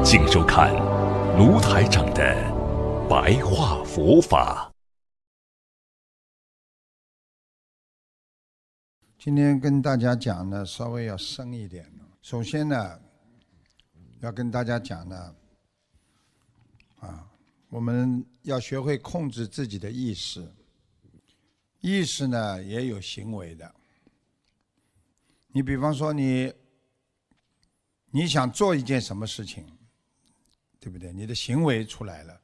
请收看卢台长的白话佛法。今天跟大家讲呢，稍微要深一点。首先呢，要跟大家讲呢，啊，我们要学会控制自己的意识。意识呢，也有行为的。你比方说，你你想做一件什么事情？对不对？你的行为出来了，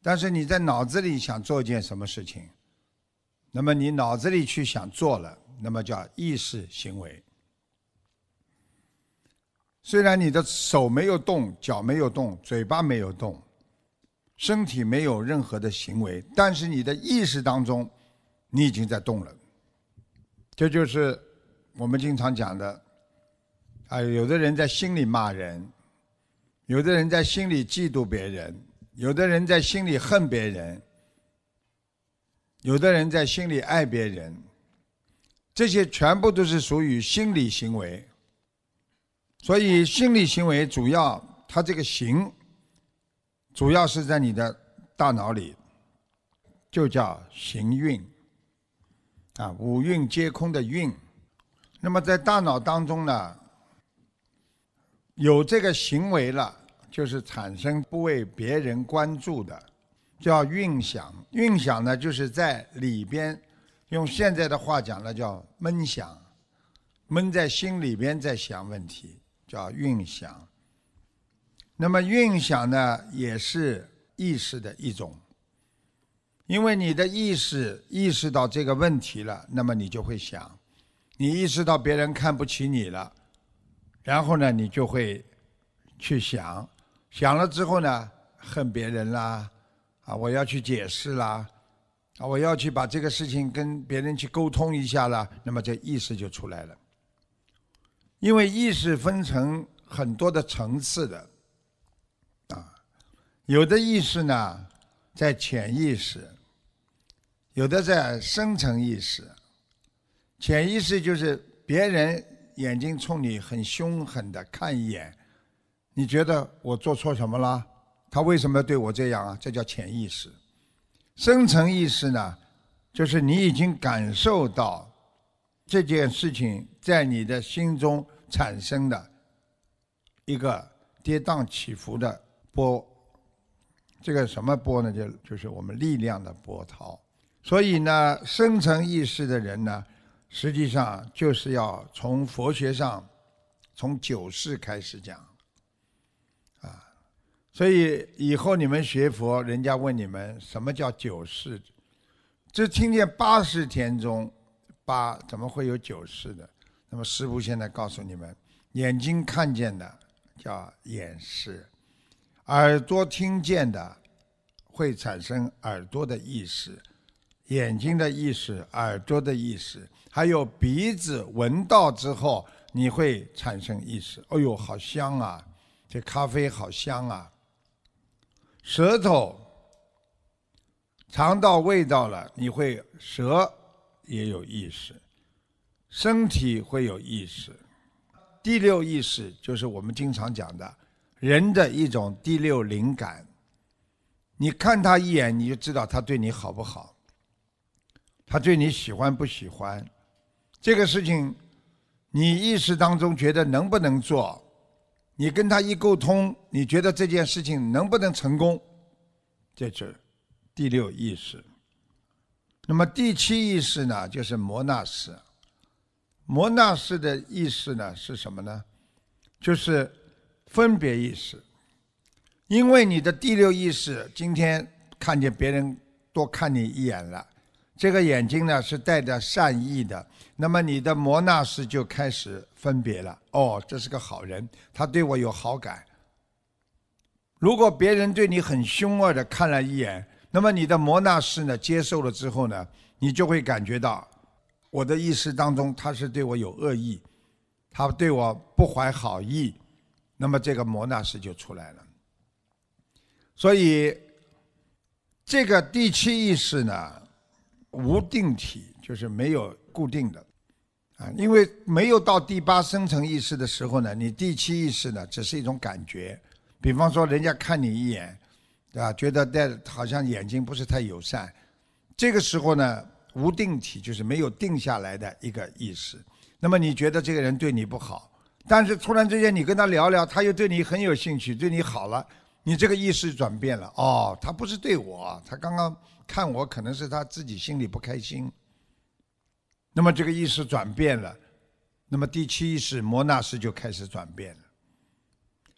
但是你在脑子里想做一件什么事情，那么你脑子里去想做了，那么叫意识行为。虽然你的手没有动，脚没有动，嘴巴没有动，身体没有任何的行为，但是你的意识当中，你已经在动了。这就是我们经常讲的，啊，有的人在心里骂人。有的人在心里嫉妒别人，有的人在心里恨别人，有的人在心里爱别人，这些全部都是属于心理行为。所以，心理行为主要它这个行，主要是在你的大脑里，就叫行运啊，五蕴皆空的运。那么，在大脑当中呢？有这个行为了，就是产生不为别人关注的，叫运想。运想呢，就是在里边，用现在的话讲呢，叫闷想，闷在心里边在想问题，叫运想。那么运想呢，也是意识的一种，因为你的意识意识到这个问题了，那么你就会想，你意识到别人看不起你了。然后呢，你就会去想，想了之后呢，恨别人啦，啊，我要去解释啦，啊，我要去把这个事情跟别人去沟通一下啦，那么这意识就出来了。因为意识分成很多的层次的，啊，有的意识呢在潜意识，有的在深层意识，潜意识就是别人。眼睛冲你很凶狠的看一眼，你觉得我做错什么了？他为什么要对我这样啊？这叫潜意识。深层意识呢，就是你已经感受到这件事情在你的心中产生的一个跌宕起伏的波。这个什么波呢？就就是我们力量的波涛。所以呢，深层意识的人呢。实际上就是要从佛学上，从九世开始讲，啊，所以以后你们学佛，人家问你们什么叫九世，只听见八十天中八，怎么会有九世的？那么师父现在告诉你们，眼睛看见的叫眼识，耳朵听见的会产生耳朵的意识。眼睛的意识，耳朵的意识，还有鼻子闻到之后，你会产生意识。哎呦，好香啊！这咖啡好香啊！舌头尝到味道了，你会舌也有意识，身体会有意识。第六意识就是我们经常讲的人的一种第六灵感。你看他一眼，你就知道他对你好不好。他对你喜欢不喜欢？这个事情，你意识当中觉得能不能做？你跟他一沟通，你觉得这件事情能不能成功？这是第六意识。那么第七意识呢？就是摩纳识。摩纳识的意识呢是什么呢？就是分别意识。因为你的第六意识今天看见别人多看你一眼了。这个眼睛呢是带着善意的，那么你的摩纳斯就开始分别了。哦，这是个好人，他对我有好感。如果别人对你很凶恶的看了一眼，那么你的摩纳士呢接受了之后呢，你就会感觉到我的意识当中他是对我有恶意，他对我不怀好意，那么这个摩纳士就出来了。所以这个第七意识呢，无定体，就是没有固定的啊，因为没有到第八深层意识的时候呢，你第七意识呢只是一种感觉。比方说，人家看你一眼，对吧？觉得戴好像眼睛不是太友善，这个时候呢，无定体就是没有定下来的一个意识。那么你觉得这个人对你不好，但是突然之间你跟他聊聊，他又对你很有兴趣，对你好了，你这个意识转变了。哦，他不是对我，他刚刚看我可能是他自己心里不开心。那么这个意识转变了，那么第七意识摩纳斯就开始转变了。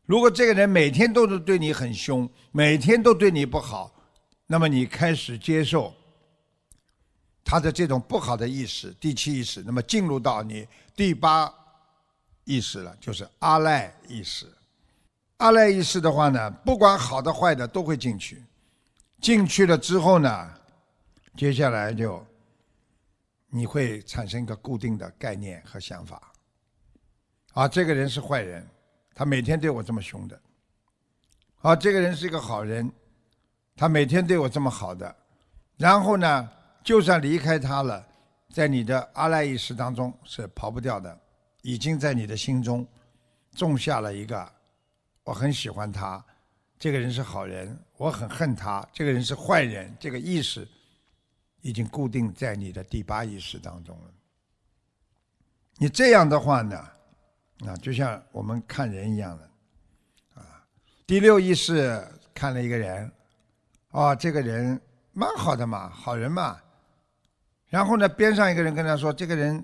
如果这个人每天都是对你很凶，每天都对你不好，那么你开始接受他的这种不好的意识，第七意识，那么进入到你第八意识了，就是阿赖意识。阿赖意识的话呢，不管好的坏的都会进去，进去了之后呢，接下来就你会产生一个固定的概念和想法，啊，这个人是坏人。他每天对我这么凶的，啊，这个人是一个好人，他每天对我这么好的，然后呢，就算离开他了，在你的阿赖意识当中是跑不掉的，已经在你的心中种下了一个，我很喜欢他，这个人是好人，我很恨他，这个人是坏人，这个意识已经固定在你的第八意识当中了。你这样的话呢？啊，就像我们看人一样的，啊，第六意识看了一个人，哦，这个人蛮好的嘛，好人嘛。然后呢，边上一个人跟他说，这个人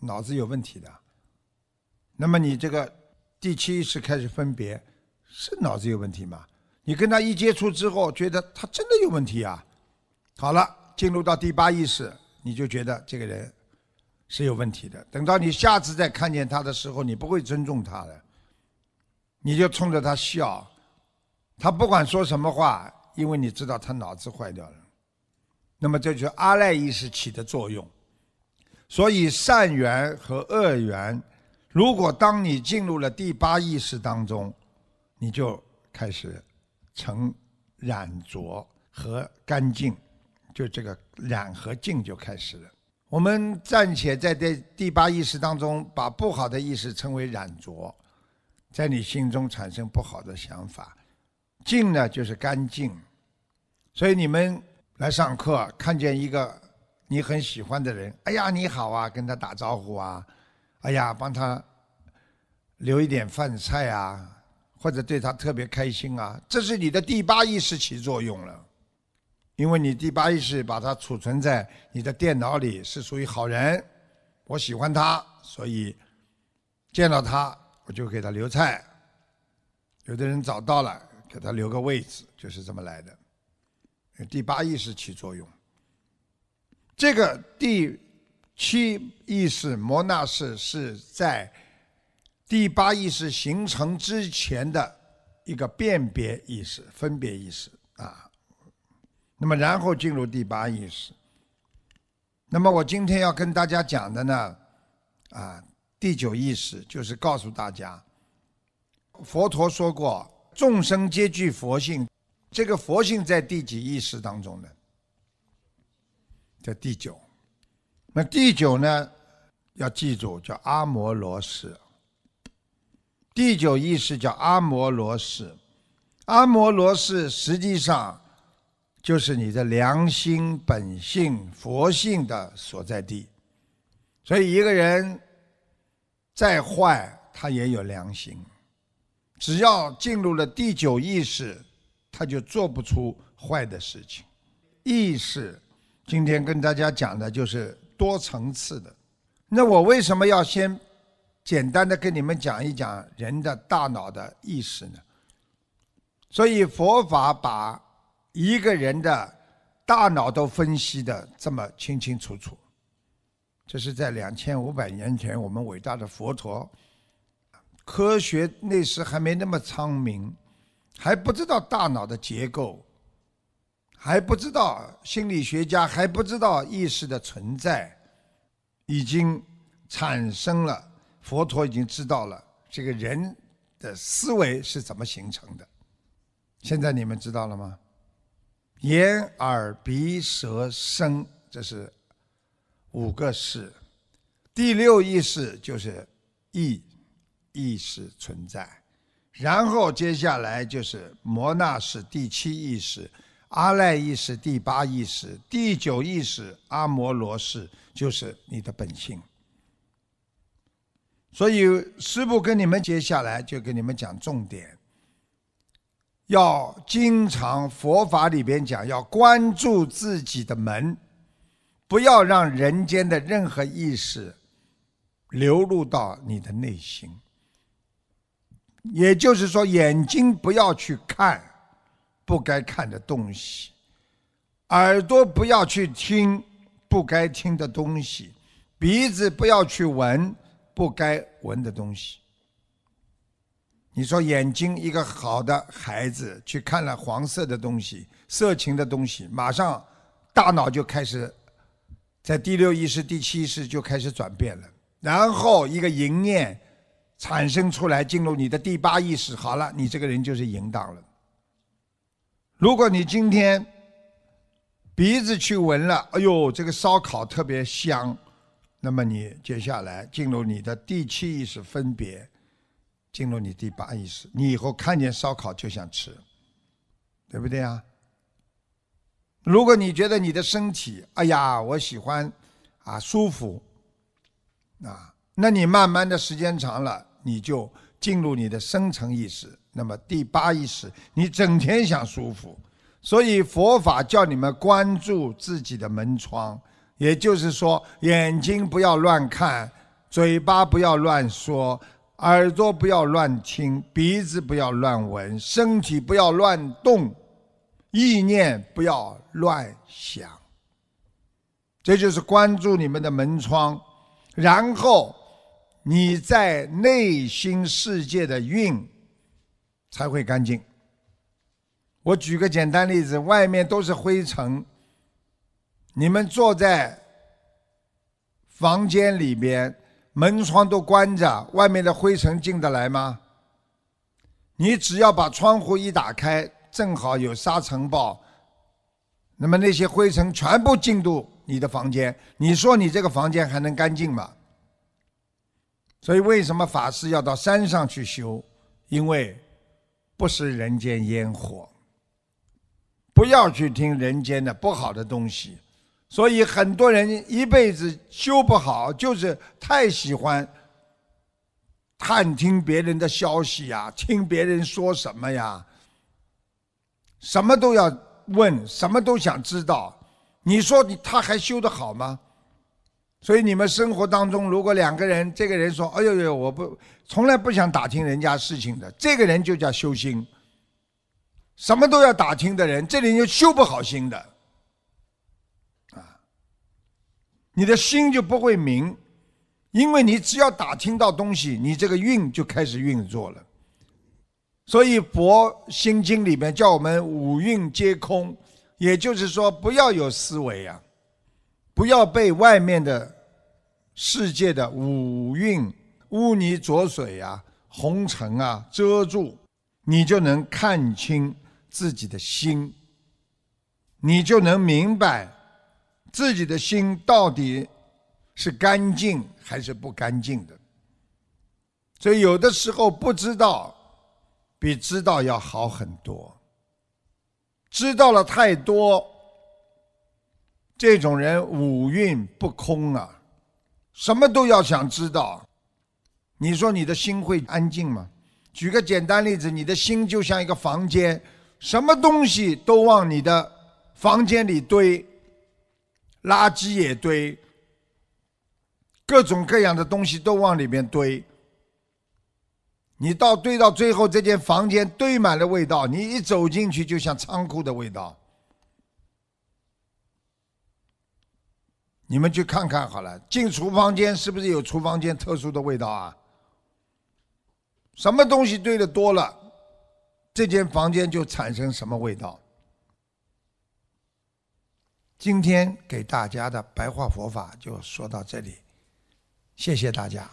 脑子有问题的。那么你这个第七意识开始分别，是脑子有问题吗？你跟他一接触之后，觉得他真的有问题啊。好了，进入到第八意识，你就觉得这个人。是有问题的。等到你下次再看见他的时候，你不会尊重他的，你就冲着他笑，他不管说什么话，因为你知道他脑子坏掉了。那么这就是阿赖意识起的作用。所以善缘和恶缘，如果当你进入了第八意识当中，你就开始成染浊和干净，就这个染和净就开始了。我们暂且在这第八意识当中，把不好的意识称为染浊，在你心中产生不好的想法。净呢，就是干净。所以你们来上课，看见一个你很喜欢的人，哎呀，你好啊，跟他打招呼啊，哎呀，帮他留一点饭菜啊，或者对他特别开心啊，这是你的第八意识起作用了。因为你第八意识把它储存在你的电脑里，是属于好人，我喜欢他，所以见到他我就给他留菜。有的人找到了，给他留个位置，就是这么来的。第八意识起作用。这个第七意识摩纳士是在第八意识形成之前的一个辨别意识、分别意识啊。那么，然后进入第八意识。那么，我今天要跟大家讲的呢，啊，第九意识就是告诉大家，佛陀说过，众生皆具佛性，这个佛性在第几意识当中呢？在第九。那第九呢，要记住叫阿摩罗识。第九意识叫阿摩罗识，阿摩罗识实际上。就是你的良心本性佛性的所在地，所以一个人再坏，他也有良心。只要进入了第九意识，他就做不出坏的事情。意识，今天跟大家讲的就是多层次的。那我为什么要先简单的跟你们讲一讲人的大脑的意识呢？所以佛法把。一个人的大脑都分析的这么清清楚楚，这是在两千五百年前，我们伟大的佛陀，科学那时还没那么昌明，还不知道大脑的结构，还不知道心理学家还不知道意识的存在，已经产生了。佛陀已经知道了这个人的思维是怎么形成的。现在你们知道了吗？眼、耳、鼻、舌、身，这是五个识。第六意识就是意，意识存在。然后接下来就是摩那识第七意识，阿赖意识第八意识，第九意识阿摩罗识，就是你的本性。所以师父跟你们接下来就跟你们讲重点，要经常佛法里边讲，要关注自己的门，不要让人间的任何意识流入到你的内心。也就是说，眼睛不要去看不该看的东西，耳朵不要去听不该听的东西，鼻子不要去闻。不该闻的东西。你说眼睛一个好的孩子去看了黄色的东西、色情的东西，马上大脑就开始在第六意识、第七意识就开始转变了，然后一个淫念产生出来，进入你的第八意识，好了，你这个人就是淫荡了。如果你今天鼻子去闻了，哎呦，这个烧烤特别香。那么你接下来进入你的第七意识分别，进入你第八意识，你以后看见烧烤就想吃，对不对啊？如果你觉得你的身体，哎呀，我喜欢啊舒服，啊，那你慢慢的时间长了，你就进入你的深层意识，那么第八意识，你整天想舒服，所以佛法叫你们关注自己的门窗。也就是说，眼睛不要乱看，嘴巴不要乱说，耳朵不要乱听，鼻子不要乱闻，身体不要乱动，意念不要乱想。这就是关注你们的门窗，然后你在内心世界的运才会干净。我举个简单例子，外面都是灰尘。你们坐在房间里边，门窗都关着，外面的灰尘进得来吗？你只要把窗户一打开，正好有沙尘暴，那么那些灰尘全部进入你的房间，你说你这个房间还能干净吗？所以为什么法师要到山上去修？因为不食人间烟火，不要去听人间的不好的东西。所以很多人一辈子修不好，就是太喜欢探听别人的消息呀，听别人说什么呀，什么都要问，什么都想知道。你说你他还修得好吗？所以你们生活当中，如果两个人，这个人说：“哎呦呦，我不从来不想打听人家事情的。”这个人就叫修心。什么都要打听的人，这里就修不好心的。你的心就不会明，因为你只要打听到东西，你这个运就开始运作了。所以佛心经里面叫我们五蕴皆空，也就是说不要有思维啊，不要被外面的世界的五蕴污泥浊水啊、红尘啊遮住，你就能看清自己的心，你就能明白。自己的心到底是干净还是不干净的？所以有的时候不知道比知道要好很多。知道了太多，这种人五蕴不空啊，什么都要想知道。你说你的心会安静吗？举个简单例子，你的心就像一个房间，什么东西都往你的房间里堆。垃圾也堆，各种各样的东西都往里面堆。你到堆到最后，这间房间堆满了味道，你一走进去就像仓库的味道。你们去看看好了，进厨房间是不是有厨房间特殊的味道啊？什么东西堆的多了，这间房间就产生什么味道。今天给大家的白话佛法就说到这里，谢谢大家。